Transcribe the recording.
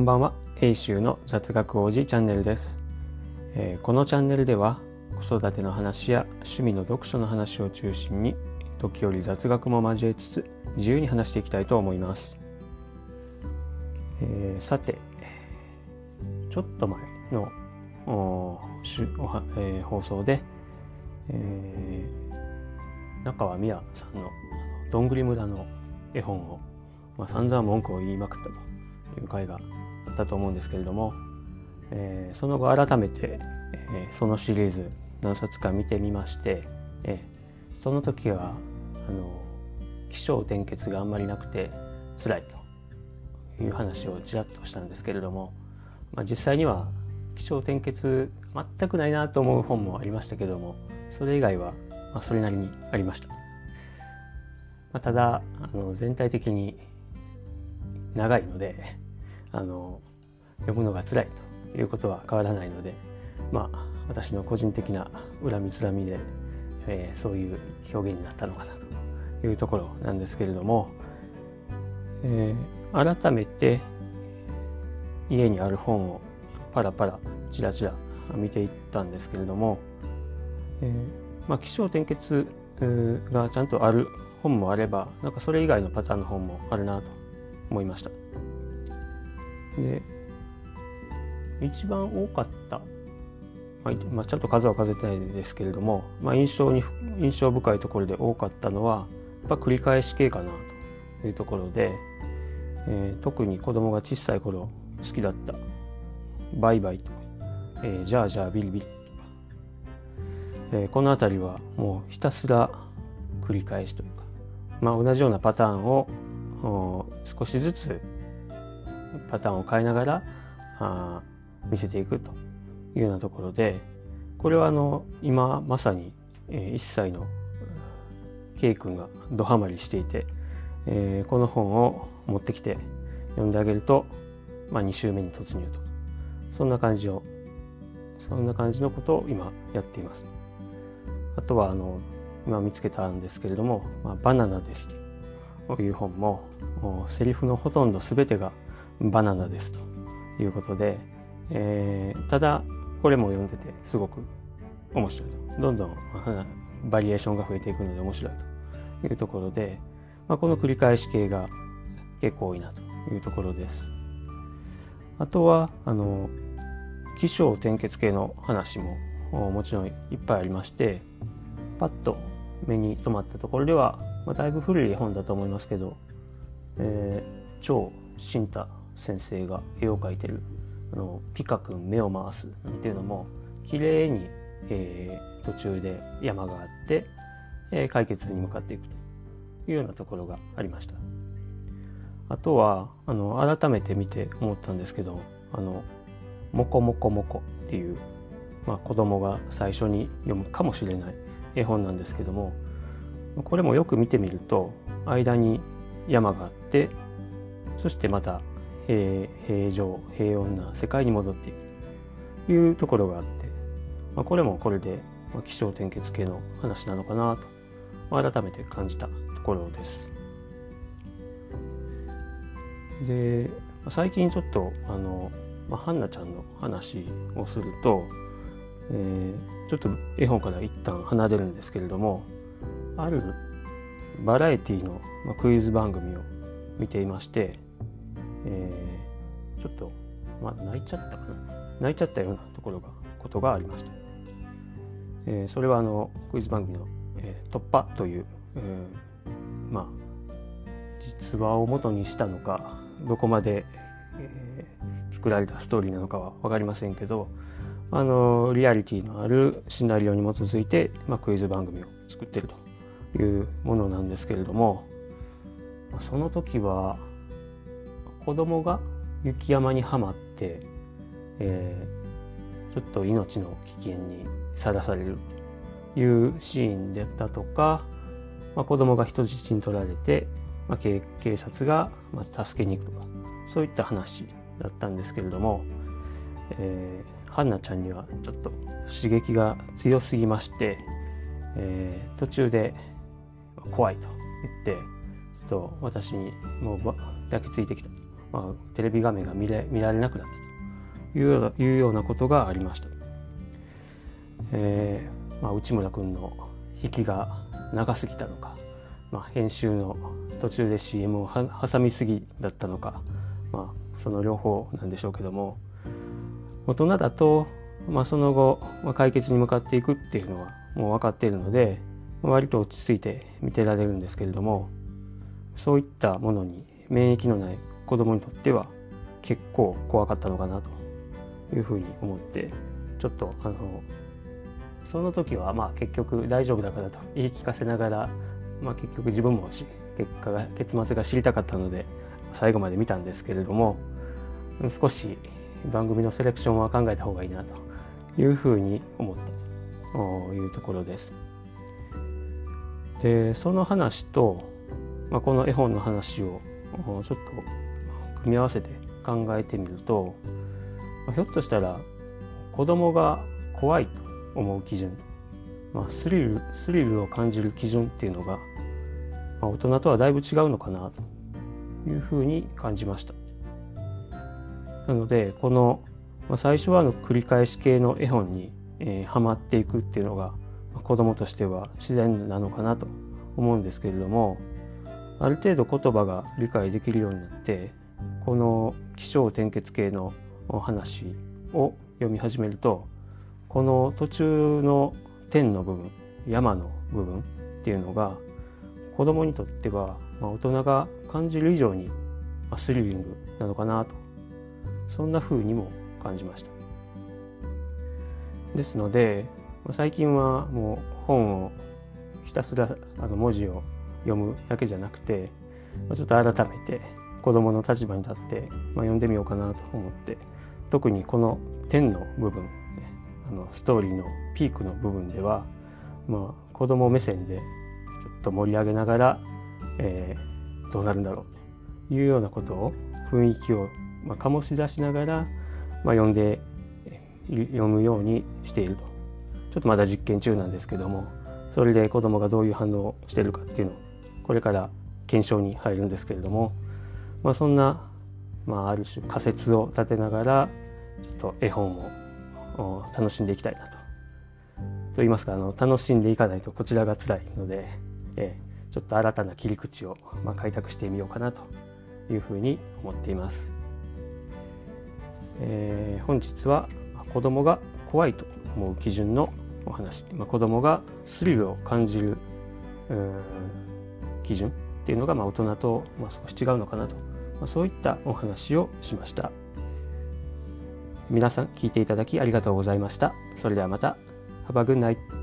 んばんは。英州の雑学王子チャンネルです、えー、このチャンネルでは子育ての話や趣味の読書の話を中心に時折雑学も交えつつ自由に話していきたいと思います、えー、さてちょっと前のおしおは、えー、放送で、えー、中川美也さんの「どんぐり村」の絵本を、まあ、散々文句を言いまくったという回がったと思うんですけれども、えー、その後改めて、えー、そのシリーズ何冊か見てみまして、えー、その時はあの起承転結があんまりなくて辛いという話をちらっとしたんですけれども、まあ、実際には起承転結全くないなと思う本もありましたけどもそれ以外はまあそれなりにありました。まあ、ただあの全体的に長いのであの読むのが辛いということは変わらないのでまあ私の個人的な恨みつらみで、えー、そういう表現になったのかなというところなんですけれども、えー、改めて家にある本をパラパラチラチラ見ていったんですけれども、えー、まあ、起承転結がちゃんとある本もあればなんかそれ以外のパターンの本もあるなと思いました。で一番多かった、まあ、まあ、ちゃんと数は数えてないですけれども、まあ、印象に印象深いところで多かったのはやっぱ繰り返し系かなというところで、えー、特に子供が小さい頃好きだった「バイバイ」とか「えー、じゃあじゃあビリビリ」とか、えー、この辺りはもうひたすら繰り返しというか、まあ、同じようなパターンを少しずつパターンを変えながらあ見せていくというようなところでこれはあの今まさに、えー、1歳の K 君がドハマりしていて、えー、この本を持ってきて読んであげると、まあ、2週目に突入とそんな感じをそんな感じのことを今やっています。あとはあの今見つけたんですけれども「まあ、バナナです」という本もセリフのほとんど全てがバナナですということで、えー、ただこれも読んでてすごく面白いとどんどんバリエーションが増えていくので面白いというところで、まあ、この繰り返し系が結構多いなというところです。あとはあの起承転結系の話ももちろんいっぱいありましてパッと目に留まったところでは、まあ、だいぶ古い本だと思いますけど「えー、超新太先生が絵を描いてるあのピカ君目を回すなんていうのも綺麗に、えー、途中で山があって、えー、解決に向かっていくというようなところがありました。あとはあの改めて見て思ったんですけど「あのもこもこもこ」っていう、まあ、子供が最初に読むかもしれない絵本なんですけどもこれもよく見てみると間に山があってそしてまた平平常平穏な世界に戻っていくというところがあって、まあ、これもこれで気象転結系の話なのかなと、改めて感じたところです。で最近ちょっとあの、まあ、ハンナちゃんの話をすると、えー、ちょっと絵本から一旦離れるんですけれどもあるバラエティのクイズ番組を見ていましてえー、ちょっと、まあ、泣いちゃったかな。泣いちゃったようなところがことがありました、えー、それはあのクイズ番組の、えー、突破という、えー、まあ実話を元にしたのかどこまで、えー、作られたストーリーなのかは分かりませんけどあのリアリティのあるシナリオに基づいて、まあ、クイズ番組を作ってるというものなんですけれどもその時は子供が雪山にはまって、えー、ちょっと命の危険にさらされるというシーンだったとか、まあ、子供が人質に取られて、まあ、警察がまあ助けに行くとかそういった話だったんですけれども、えー、ハンナちゃんにはちょっと刺激が強すぎまして、えー、途中で怖いと言ってちょっと私にもう抱きついてきたまあ、テレビ画面が見れ見られなくなったというようないうようなことがありました。えーまあ、内村君の引きが長すぎたのか、まあ、編集の途中で CM を挟みすぎだったのか、まあ、その両方なんでしょうけども大人だと、まあ、その後、まあ、解決に向かっていくっていうのはもう分かっているので割と落ち着いて見てられるんですけれどもそういったものに免疫のない子供にとっては結構怖かったのかなというふうに思ってちょっとあのその時はまあ結局大丈夫だからと言い聞かせながら、まあ、結局自分も結果が結末が知りたかったので最後まで見たんですけれども少し番組のセレクションは考えた方がいいなというふうに思ったというところです。でその話と、まあ、この絵本の話をちょっと組み合わせて考えてみると、まあ、ひょっとしたら子供が怖いと思う基準、まあ、スリルスリルを感じる基準っていうのが、まあ、大人とはだいぶ違うのかなというふうに感じました。なのでこの、まあ、最初はの繰り返し系の絵本に、えー、はまっていくっていうのが、まあ、子供としては自然なのかなと思うんですけれどもある程度言葉が理解できるようになってこの起承転結系のお話を読み始めるとこの途中の天の部分山の部分っていうのが子供にとっては、まあ、大人が感じる以上に、スリリングなのかなと。そんな風にも感じました。ですので最近はもう本をひたすらあの文字を読むだけじゃなくてちょっと改めて子供の立場に立って、まあ、読んでみようかなと思って特にこの天の部分あのストーリーのピークの部分では、まあ、子供目線でちょっと盛り上げながら、えー、どうなるんだろうというようなことを雰囲気を、まあ、醸し出しながら、まあ、読んで読むようにしていると。ちょっとまだ実験中なんですけどもそれで子供がどういう反応をしているかっていうのをこれから検証に入るんですけれども、まあ、そんな、まあ、ある種仮説を立てながらちょっと絵本を楽しんでいきたいなと。と言いますかあの楽しんでいかないとこちらが辛いので、えー、ちょっと新たな切り口を、まあ、開拓してみようかなというふうに思っています。えー、本日は子供が怖いと思う基準のお話、まあ、子供がスリルを感じる基準っていうのがまあ大人とまあ少し違うのかなと、まあ、そういったお話をしました。皆さん聞いていただきありがとうございました。それではまた。Have a good night.